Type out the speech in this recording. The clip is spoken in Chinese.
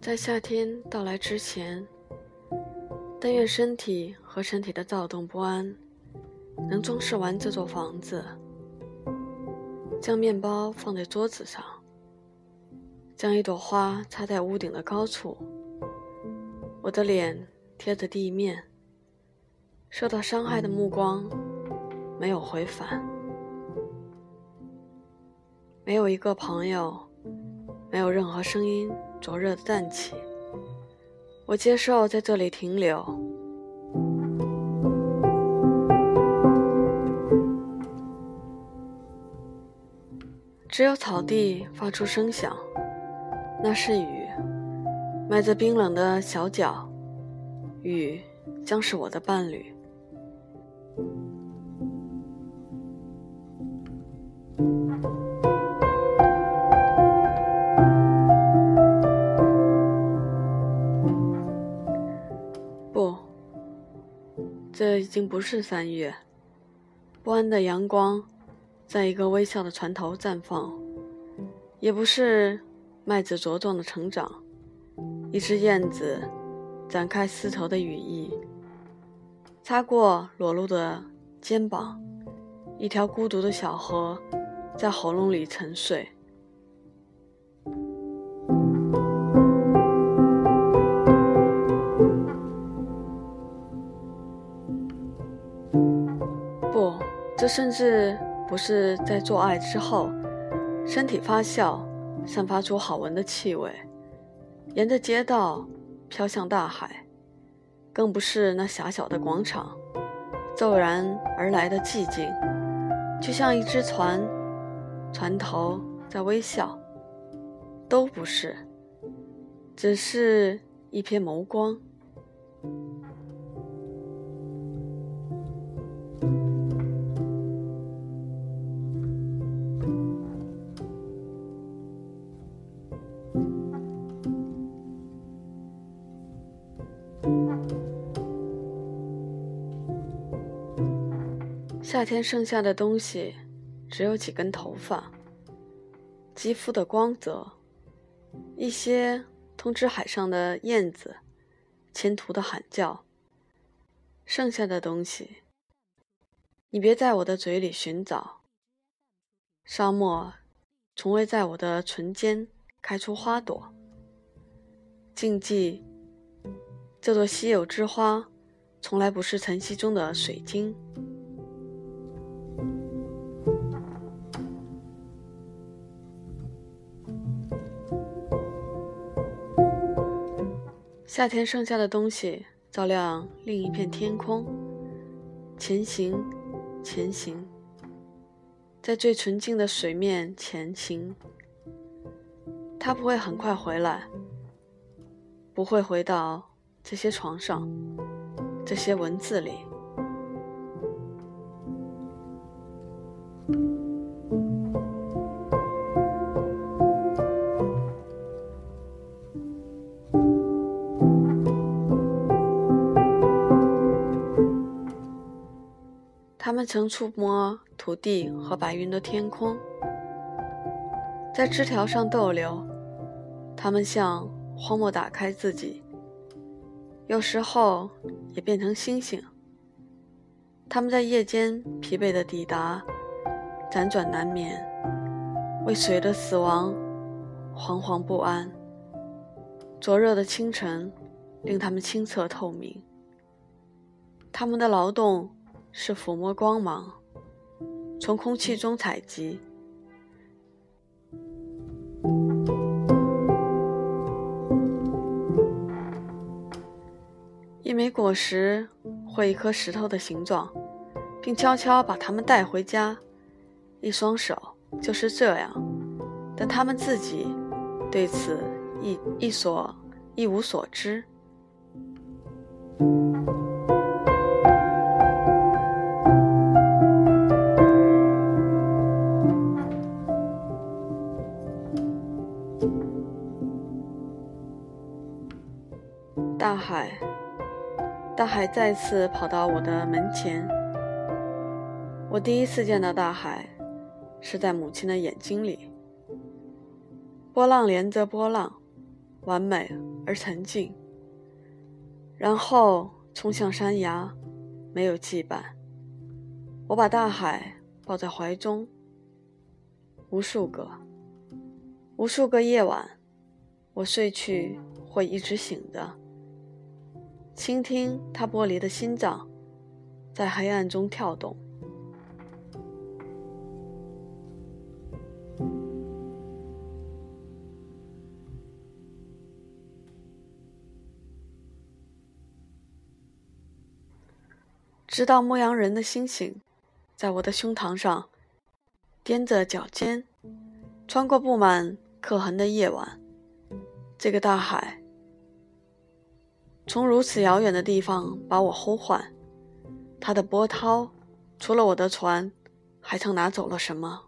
在夏天到来之前，但愿身体和身体的躁动不安能装饰完这座房子。将面包放在桌子上，将一朵花插在屋顶的高处。我的脸贴着地面，受到伤害的目光没有回返，没有一个朋友，没有任何声音。灼热的氮气，我接受在这里停留。只有草地发出声响，那是雨，迈着冰冷的小脚，雨将是我的伴侣。不这已经不是三月，不安的阳光，在一个微笑的船头绽放，也不是麦子茁壮的成长，一只燕子展开丝绸的羽翼，擦过裸露的肩膀，一条孤独的小河在喉咙里沉睡。不这甚至不是在做爱之后，身体发酵，散发出好闻的气味，沿着街道飘向大海，更不是那狭小的广场，骤然而来的寂静，就像一只船，船头在微笑，都不是，只是一片眸光。夏天剩下的东西，只有几根头发、肌肤的光泽、一些通知海上的燕子、前途的喊叫。剩下的东西，你别在我的嘴里寻找。沙漠从未在我的唇间开出花朵。禁忌，这朵稀有之花，从来不是晨曦中的水晶。夏天剩下的东西，照亮另一片天空。前行，前行，在最纯净的水面前行。他不会很快回来，不会回到这些床上，这些文字里。他们曾触摸土地和白云的天空，在枝条上逗留。他们向荒漠打开自己，有时候也变成星星。他们在夜间疲惫的抵达，辗转难眠，为谁的死亡惶惶不安。灼热的清晨令他们清澈透明。他们的劳动。是抚摸光芒，从空气中采集。一枚果实或一颗石头的形状，并悄悄把它们带回家。一双手就是这样，但他们自己对此一一所一无所知。大海，大海再次跑到我的门前。我第一次见到大海，是在母亲的眼睛里。波浪连着波浪，完美而沉静。然后冲向山崖，没有羁绊。我把大海抱在怀中。无数个，无数个夜晚，我睡去会一直醒着，倾听他剥离的心脏在黑暗中跳动。直到牧羊人的星星，在我的胸膛上踮着脚尖，穿过布满刻痕的夜晚，这个大海从如此遥远的地方把我呼唤，他的波涛，除了我的船，还曾拿走了什么？